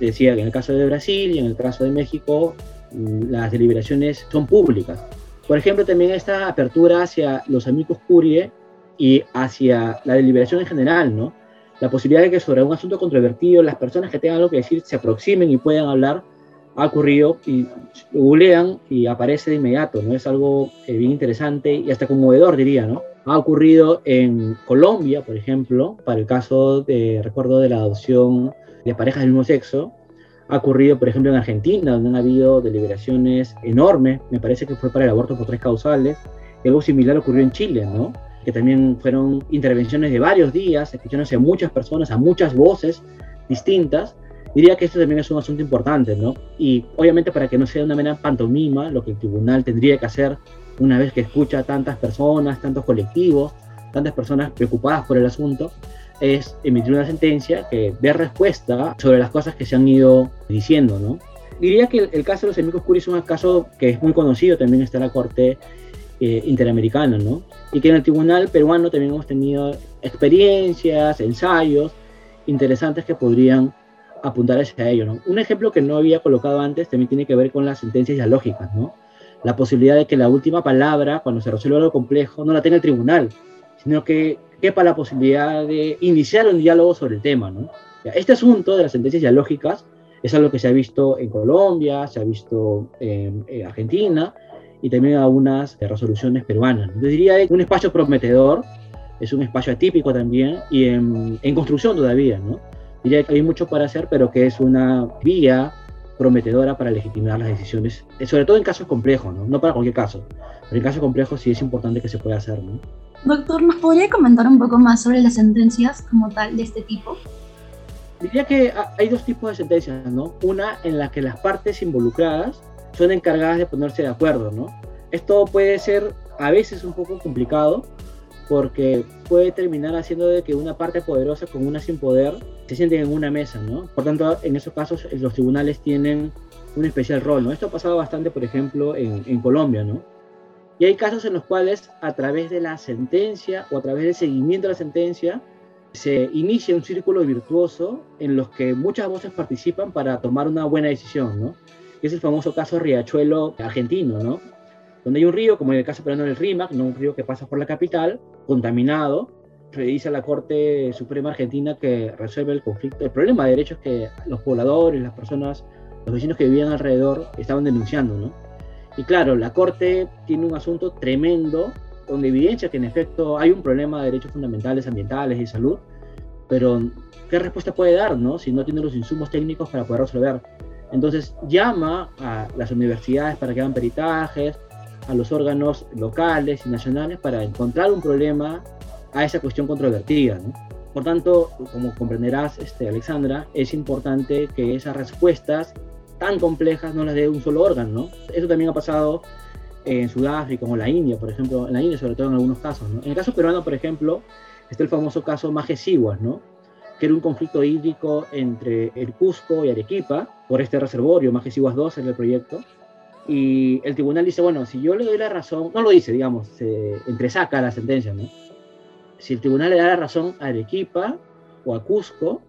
Decía que en el caso de Brasil y en el caso de México, mm, las deliberaciones son públicas. Por ejemplo, también esta apertura hacia los amigos curie y hacia la deliberación en general, ¿no? La posibilidad de que sobre un asunto controvertido las personas que tengan algo que decir se aproximen y puedan hablar ha ocurrido y googlean y aparece de inmediato, ¿no? Es algo eh, bien interesante y hasta conmovedor, diría, ¿no? Ha ocurrido en Colombia, por ejemplo, para el caso de, recuerdo, de la adopción de parejas del mismo sexo. Ha ocurrido, por ejemplo, en Argentina, donde han habido deliberaciones enormes, me parece que fue para el aborto por tres causales Algo similar ocurrió en Chile, ¿no? Que también fueron intervenciones de varios días, escuchándose a muchas personas, a muchas voces distintas. Diría que esto también es un asunto importante, ¿no? Y obviamente para que no sea una mera pantomima, lo que el tribunal tendría que hacer una vez que escucha a tantas personas, tantos colectivos, tantas personas preocupadas por el asunto, es emitir una sentencia que dé respuesta sobre las cosas que se han ido diciendo, ¿no? Diría que el, caso de los amigos Curie es un caso que es muy conocido, también está en la Corte eh, Interamericana, ¿no? Y que en el Tribunal peruano también hemos tenido experiencias, ensayos interesantes que podrían apuntar hacia ello. Un ejemplo que no había colocado antes también tiene que ver con las sentencias dialógicas, ¿no? La posibilidad de que la última palabra, cuando se resuelva algo complejo, no la tenga el tribunal, sino que quepa la posibilidad de iniciar un diálogo sobre el tema, ¿no? Este asunto de las sentencias dialógicas es algo que se ha visto en Colombia, se ha visto en, Argentina y también algunas resoluciones peruanas. Yo diría un espacio prometedor, es un espacio atípico también y en, en construcción todavía, ¿no? Diría que hay mucho para hacer, pero que es una vía prometedora para legitimar las decisiones, eh, sobre todo en casos complejos, ¿no? no para cualquier caso, pero en casos complejos sí es importante que se pueda hacer. ¿no? Doctor, ¿nos podría comentar un poco más sobre las sentencias como tal de este tipo? Diría que hay dos tipos de sentencias, ¿no? Una en la que las partes involucradas son encargadas de ponerse de acuerdo, ¿no? Esto puede ser a veces un poco complicado porque puede terminar haciendo de que una parte poderosa con una sin poder se sienten en una mesa, ¿no? Por tanto, en esos casos los tribunales tienen un especial rol, ¿no? Esto ha pasado bastante, por ejemplo, en, en Colombia, ¿no? Y hay casos en los cuales a través de la sentencia o a través del seguimiento de la sentencia se inicia un círculo virtuoso en los que muchas voces participan para tomar una buena decisión, ¿no? es el famoso caso Riachuelo argentino, ¿no? Donde hay un río, como en el caso peruano del Rímac, ¿no? un río que pasa por la capital, contaminado, dice a la Corte Suprema Argentina que resuelve el conflicto. El problema de derechos que los pobladores, las personas, los vecinos que vivían alrededor estaban denunciando, ¿no? Y claro, la Corte tiene un asunto tremendo donde evidencia que en efecto hay un problema de derechos fundamentales, ambientales y salud, pero ¿qué respuesta puede dar no? si no tiene los insumos técnicos para poder resolver? Entonces llama a las universidades para que hagan peritajes, a los órganos locales y nacionales para encontrar un problema a esa cuestión controvertida. ¿no? Por tanto, como comprenderás, este, Alexandra, es importante que esas respuestas tan complejas no las dé un solo órgano. ¿no? Eso también ha pasado en Sudáfrica o en la India, por ejemplo, en la India sobre todo en algunos casos. En el caso peruano, por ejemplo, está el famoso caso Majesiguas, ¿no? que era un conflicto hídrico entre el Cusco y Arequipa por este reservorio, Majesiguas 2 en el proyecto. Y el tribunal dice, bueno, si yo le doy la razón, no lo dice, digamos, se entresaca la sentencia, ¿no? Si el tribunal le da la razón a Arequipa o a Cusco,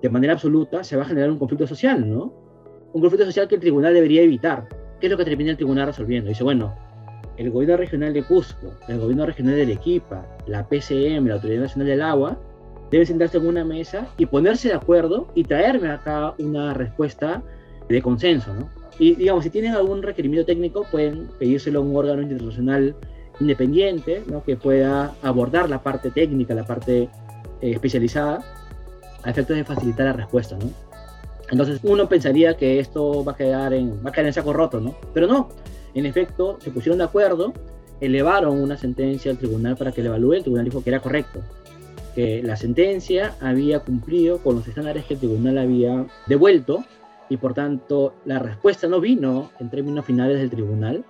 de manera absoluta, se va a generar un conflicto social, ¿no? Un conflicto social que el tribunal debería evitar. ¿Qué es lo que termina el tribunal resolviendo? Dice, bueno, el gobierno regional de Cusco, el gobierno regional de Arequipa, la PCM, la Autoridad Nacional del Agua, deben sentarse en una mesa y ponerse de acuerdo y traerme acá una respuesta de consenso, ¿no? Y digamos, si tienen algún requerimiento técnico, pueden pedírselo a un órgano internacional independiente. Que pueda abordar la parte técnica, la parte eh, especializada, a efectos de facilitar la respuesta. Entonces uno pensaría que esto va a quedar en, va a quedar en saco roto, ¿no? Pero no, en efecto, se pusieron de acuerdo, elevaron una sentencia al tribunal para que le evalúe, el tribunal dijo que era correcto, que la sentencia había cumplido con los estándares que el tribunal había devuelto y por tanto la respuesta no vino en términos finales del tribunal,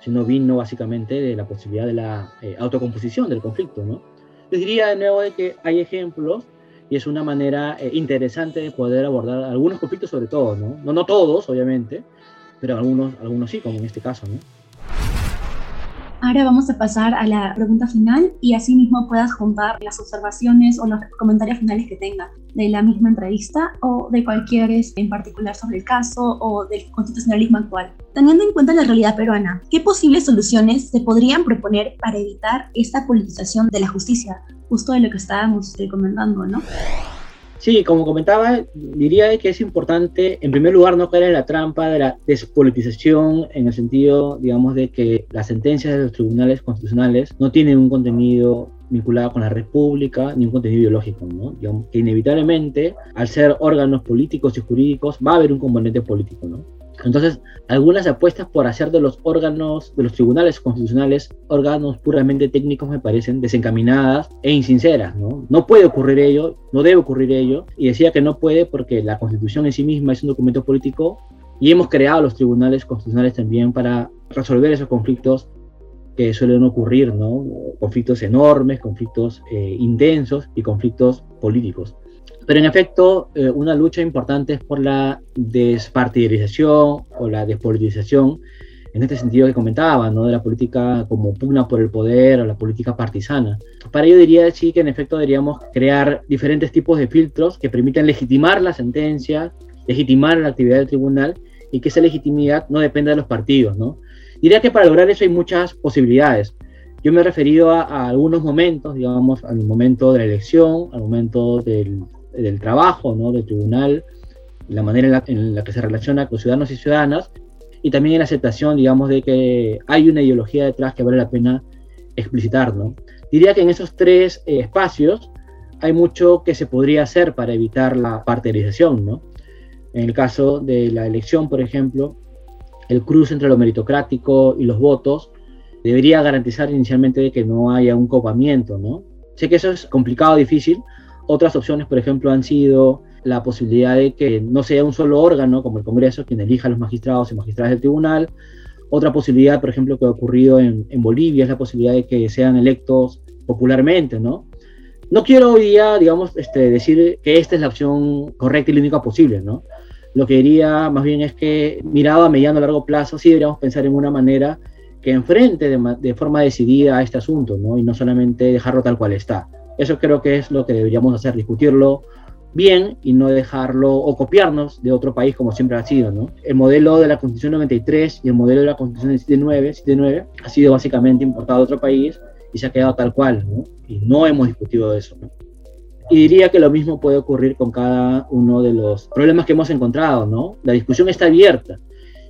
sino vino básicamente de la posibilidad de la eh, autocomposición del conflicto, ¿no? Les diría de nuevo de que hay ejemplos y es una manera eh, interesante de poder abordar algunos conflictos sobre todo, ¿no? No, no todos, obviamente, pero algunos, algunos sí, como en este caso, ¿no? Ahora vamos a pasar a la pregunta final y así mismo puedas juntar las observaciones o los comentarios finales que tenga de la misma entrevista o de cualquier en particular sobre el caso o del constitucionalismo actual. Teniendo en cuenta la realidad peruana, ¿qué posibles soluciones se podrían proponer para evitar esta politización de la justicia? Justo de lo que estábamos eh, comentando, ¿no? Sí, como comentaba, diría que es importante, en primer lugar, no caer en la trampa de la despolitización en el sentido, digamos, de que las sentencias de los tribunales constitucionales no tienen un contenido vinculado con la república ni un contenido ideológico, ¿no? Digamos que inevitablemente, al ser órganos políticos y jurídicos, va a haber un componente político, ¿no? Entonces, algunas apuestas por hacer de los órganos, de los tribunales constitucionales, órganos puramente técnicos me parecen desencaminadas e insinceras, ¿no? Puede ocurrir ello, no debe ocurrir ello, y decía que no puede porque la constitución en sí misma es un documento político y hemos creado los tribunales constitucionales también para resolver esos conflictos que suelen ocurrir, ¿no? Conflictos enormes, conflictos eh, intensos y conflictos políticos. Pero en efecto, eh, una lucha importante es por la despartidarización o la despolitización, en este sentido que comentaba, ¿no? de la política como pugna por el poder o la política partisana. Para ello diría sí que en efecto deberíamos crear diferentes tipos de filtros que permitan legitimar la sentencia, legitimar la actividad del tribunal y que esa legitimidad no dependa de los partidos. ¿no? Diría que para lograr eso hay muchas posibilidades. Yo me he referido a, a algunos momentos, digamos, al momento de la elección, al momento del del trabajo, ¿no? del tribunal, la manera en la, que se relaciona con ciudadanos y ciudadanas, y también la aceptación, digamos, de que hay una ideología detrás que vale la pena explicitar. ¿no? Diría que en esos tres eh, espacios hay mucho que se podría hacer para evitar la partidarización. ¿no? En el caso de la elección, por ejemplo, el cruce entre lo meritocrático y los votos debería garantizar inicialmente que no haya un copamiento. ¿no? Sé que eso es complicado, difícil, otras opciones, por ejemplo, han sido la posibilidad de que no sea un solo órgano, como el Congreso, quien elija a los magistrados y magistradas del tribunal. Otra posibilidad, por ejemplo, que ha ocurrido en, Bolivia es la posibilidad de que sean electos popularmente, ¿no? No quiero hoy día, digamos, este, decir que esta es la opción correcta y la única posible, ¿no? Lo que diría más bien es que, mirado a mediano y largo plazo, sí deberíamos pensar en una manera que enfrente de, de forma decidida a este asunto, ¿no? Y no solamente dejarlo tal cual está. Eso creo que es lo que deberíamos hacer, discutirlo bien y no dejarlo o copiarnos de otro país como siempre ha sido. ¿no? El modelo de la Constitución 93 y el modelo de la Constitución 79, 79 ha sido básicamente importado a otro país y se ha quedado tal cual, ¿no? y no hemos discutido eso. ¿no? Y diría que lo mismo puede ocurrir con cada uno de los problemas que hemos encontrado. ¿no? La discusión está abierta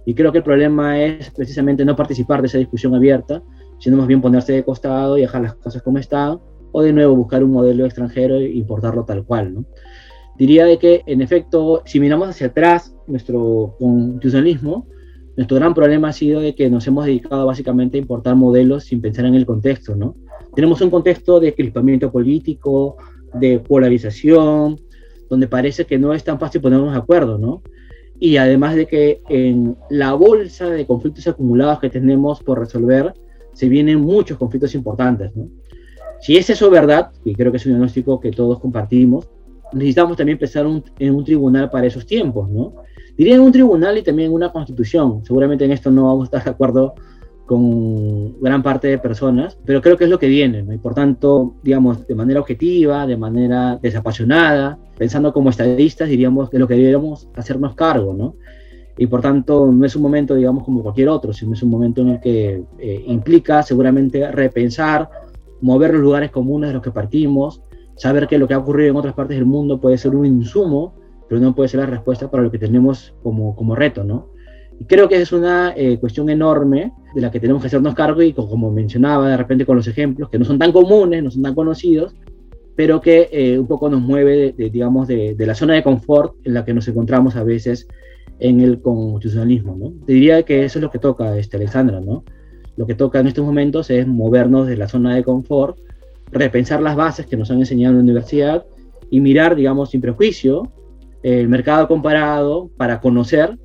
y creo que el problema es precisamente no participar de esa discusión abierta, sino más bien ponerse de costado y dejar las cosas como están o de nuevo buscar un modelo extranjero e importarlo tal cual, ¿no? Diría de que, en efecto, si miramos hacia atrás nuestro constitucionalismo, nuestro gran problema ha sido de que nos hemos dedicado básicamente a importar modelos sin pensar en el contexto, ¿no? Tenemos un contexto de crispamiento político, de polarización, donde parece que no es tan fácil ponernos de acuerdo, ¿no? Y además de que en la bolsa de conflictos acumulados que tenemos por resolver, se vienen muchos conflictos importantes, ¿no? Si es eso verdad, y creo que es un diagnóstico que todos compartimos, necesitamos también pensar en un tribunal para esos tiempos, ¿no? Diría en un tribunal y también en una constitución. Seguramente en esto no vamos a estar de acuerdo con gran parte de personas, pero creo que es lo que viene, ¿no? Y por tanto, digamos, de manera objetiva, de manera desapasionada, pensando como estadistas, diríamos de lo que deberíamos hacernos cargo, ¿no? Y por tanto, no es un momento, digamos, como cualquier otro, sino es un momento en el que eh, implica seguramente repensar mover los lugares comunes de los que partimos, saber que lo que ha ocurrido en otras partes del mundo puede ser un insumo, pero no puede ser la respuesta para lo que tenemos como, como reto, ¿no? Y creo que es una eh, cuestión enorme de la que tenemos que hacernos cargo y como mencionaba de repente con los ejemplos, que no son tan comunes, no son tan conocidos, pero que eh, un poco nos mueve, de, digamos, de, de, la zona de confort en la que nos encontramos a veces en el constitucionalismo, ¿no? Te diría que eso es lo que toca, este, Alexandra, ¿no? Lo que toca en estos momentos es movernos de la zona de confort, repensar las bases que nos han enseñado en la universidad y mirar, digamos, sin prejuicio el mercado comparado para conocer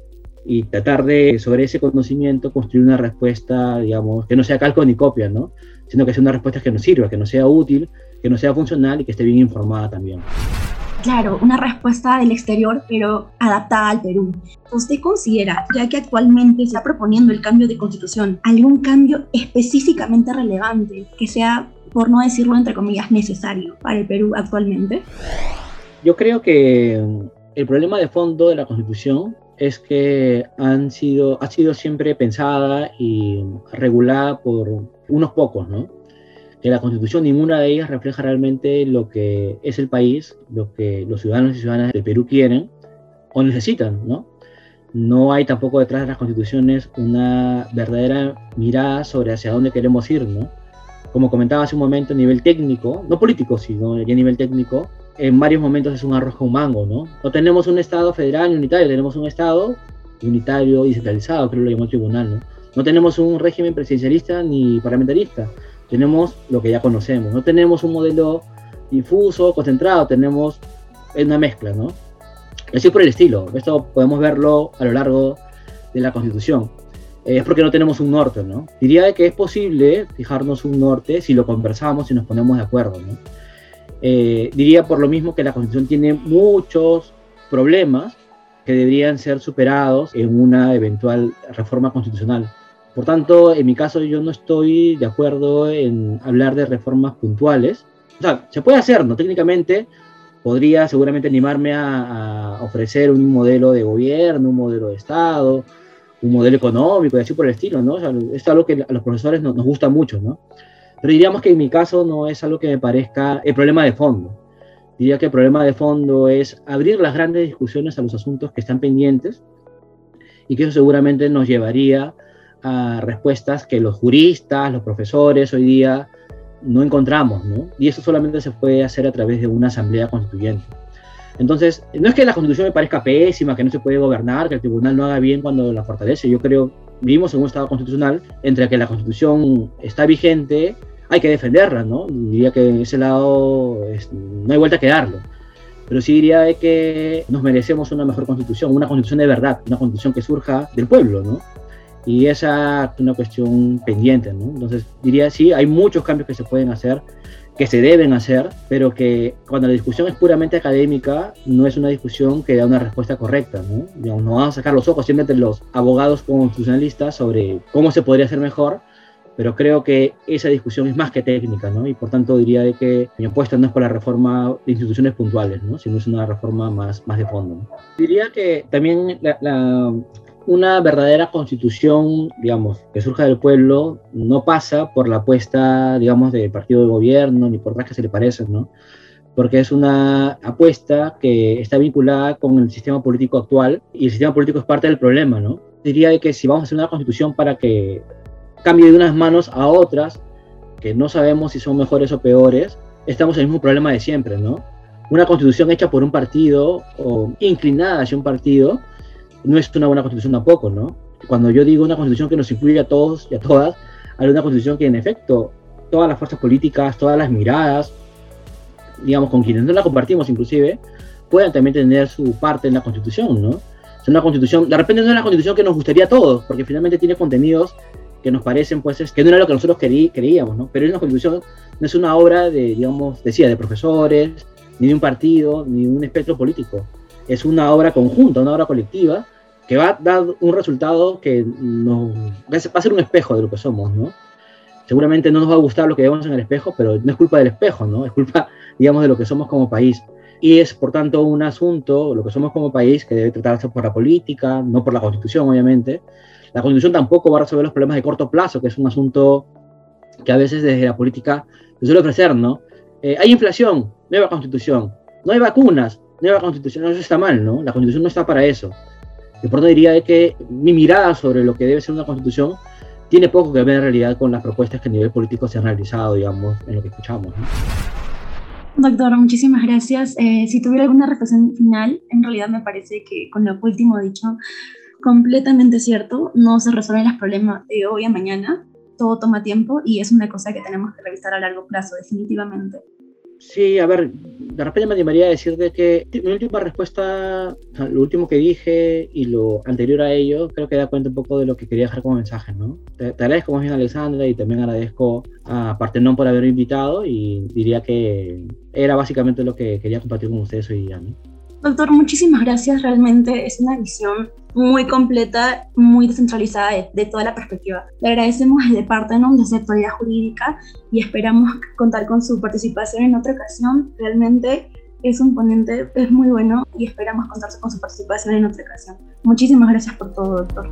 y tratar de, sobre ese conocimiento, construir una respuesta, digamos, que no sea calco ni copia, ¿no? Sino que sea una respuesta que nos sirva, que nos sea útil, que nos sea funcional y que esté bien informada también. Claro, una respuesta del exterior, pero adaptada al Perú. ¿Usted considera, ya que actualmente está proponiendo el cambio de constitución, algún cambio específicamente relevante que sea, por no decirlo entre comillas, necesario para el Perú actualmente? Yo creo que el problema de fondo de la constitución es que han sido, ha sido siempre pensada y regulada por unos pocos, ¿no? Que la constitución, ninguna de ellas refleja realmente lo que es el país, lo que los ciudadanos y ciudadanas del Perú quieren o necesitan, ¿no? No hay tampoco detrás de las constituciones una verdadera mirada sobre hacia dónde queremos ir, ¿no? Como comentaba hace un momento, a nivel técnico, no político, sino a nivel técnico, en varios momentos es un arroz con mango, ¿no? No tenemos un Estado federal ni unitario, tenemos un Estado unitario y centralizado, creo que lo llamó el tribunal, ¿no? No tenemos un régimen presidencialista ni parlamentarista, tenemos lo que ya conocemos, no tenemos un modelo difuso, concentrado, tenemos una mezcla, ¿no? Así por el estilo, esto podemos verlo a lo largo de la Constitución. es porque no tenemos un norte, ¿no? Diría que es posible fijarnos un norte si lo conversamos y nos ponemos de acuerdo, ¿no? Eh, diría por lo mismo que la Constitución tiene muchos problemas que deberían ser superados en una eventual reforma constitucional. Por tanto, en mi caso yo no estoy de acuerdo en hablar de reformas puntuales. O sea, se puede hacer, ¿no? Técnicamente podría seguramente animarme a, ofrecer un modelo de gobierno, un modelo de Estado, un modelo económico y así por el estilo, ¿no? O sea, es algo que a los profesores nos, nos gusta mucho, ¿no? Pero diríamos que en mi caso no es algo que me parezca el problema de fondo. Diría que el problema de fondo es abrir las grandes discusiones a los asuntos que están pendientes y que eso seguramente nos llevaría a respuestas que los juristas, los profesores hoy día no encontramos, ¿no? Y eso solamente se puede hacer a través de una asamblea constituyente. Entonces, no es que la constitución me parezca pésima, que no se puede gobernar, que el tribunal no haga bien cuando la fortalece. Yo creo, vivimos en un estado constitucional entre que la constitución está vigente hay que defenderla, ¿no? Diría que en ese lado no hay vuelta que darlo. Pero sí diría que nos merecemos una mejor constitución, una constitución de verdad, una constitución que surja del pueblo, ¿no? Y esa es una cuestión pendiente, ¿no? Entonces diría, sí, hay muchos cambios que se pueden hacer, que se deben hacer, pero que cuando la discusión es puramente académica, no es una discusión que da una respuesta correcta, ¿no? Digamos, no vamos a sacar los ojos siempre entre los abogados constitucionalistas sobre cómo se podría hacer mejor, pero creo que esa discusión es más que técnica, ¿no? Y por tanto diría de que mi apuesta no es por la reforma de instituciones puntuales, ¿no? Sino es una reforma más, más de fondo. Diría que también la, una verdadera constitución, digamos, que surja del pueblo, no pasa por la apuesta, digamos, del partido de gobierno, ni por otras que se le parecen, ¿no? Porque es una apuesta que está vinculada con el sistema político actual y el sistema político es parte del problema, ¿no? Diría que si vamos a hacer una constitución para que cambio de unas manos a otras, que no sabemos si son mejores o peores, estamos en el mismo problema de siempre, ¿no? Una constitución hecha por un partido o inclinada hacia un partido no es una buena constitución tampoco, ¿no? Cuando yo digo una constitución que nos incluye a todos y a todas, hay una constitución que en efecto todas las fuerzas políticas, todas las miradas, digamos, con quienes no la compartimos inclusive, puedan también tener su parte en la constitución, ¿no? Es una constitución, de repente no es la constitución que nos gustaría a todos, porque finalmente tiene contenidos que nos parecen, pues, es, que no era lo que nosotros creíamos, ¿no? Pero es una constitución, no es una obra de, digamos, decía, de profesores, ni de un partido, ni de un espectro político. Es una obra conjunta, una obra colectiva, que va a dar un resultado que nos, va a ser un espejo de lo que somos, ¿no? Seguramente no nos va a gustar lo que vemos en el espejo, pero no es culpa del espejo, ¿no? Es culpa, <laughs> digamos, de lo que somos como país. Y es, por tanto, un asunto, lo que somos como país, que debe tratarse por la política, no por la constitución, obviamente, la constitución tampoco va a resolver los problemas de corto plazo, que es un asunto que a veces desde la política se suele ofrecer, ¿no? Eh, hay inflación, nueva constitución. No hay vacunas, nueva constitución. eso está mal, ¿no? La constitución no está para eso. Por tanto diría que mi mirada sobre lo que debe ser una constitución tiene poco que ver en realidad con las propuestas que a nivel político se han realizado, digamos, en lo que escuchamos. ¿no? Doctor, muchísimas gracias. Eh, si tuviera alguna reflexión final, en realidad me parece que con lo último dicho, completamente cierto, no se resuelven los problemas de hoy a mañana, todo toma tiempo y es una cosa que tenemos que revisar a largo plazo, definitivamente. Sí, a ver, de repente me animaría a decirte que mi última respuesta, lo último que dije y lo anterior a ello, creo que da cuenta un poco de lo que quería dejar como mensaje, ¿no? Te, agradezco más bien Alexandra y también agradezco a Partenón por haberme invitado y diría que era básicamente lo que quería compartir con ustedes hoy día, ¿no? Doctor, muchísimas gracias. Realmente es una visión muy completa, muy descentralizada de, toda la perspectiva. Le agradecemos desde Partenon, desde Actualidad Jurídica, y esperamos contar con su participación en otra ocasión. Realmente es un ponente, es muy bueno y esperamos contar con su participación en otra ocasión. Muchísimas gracias por todo, doctor.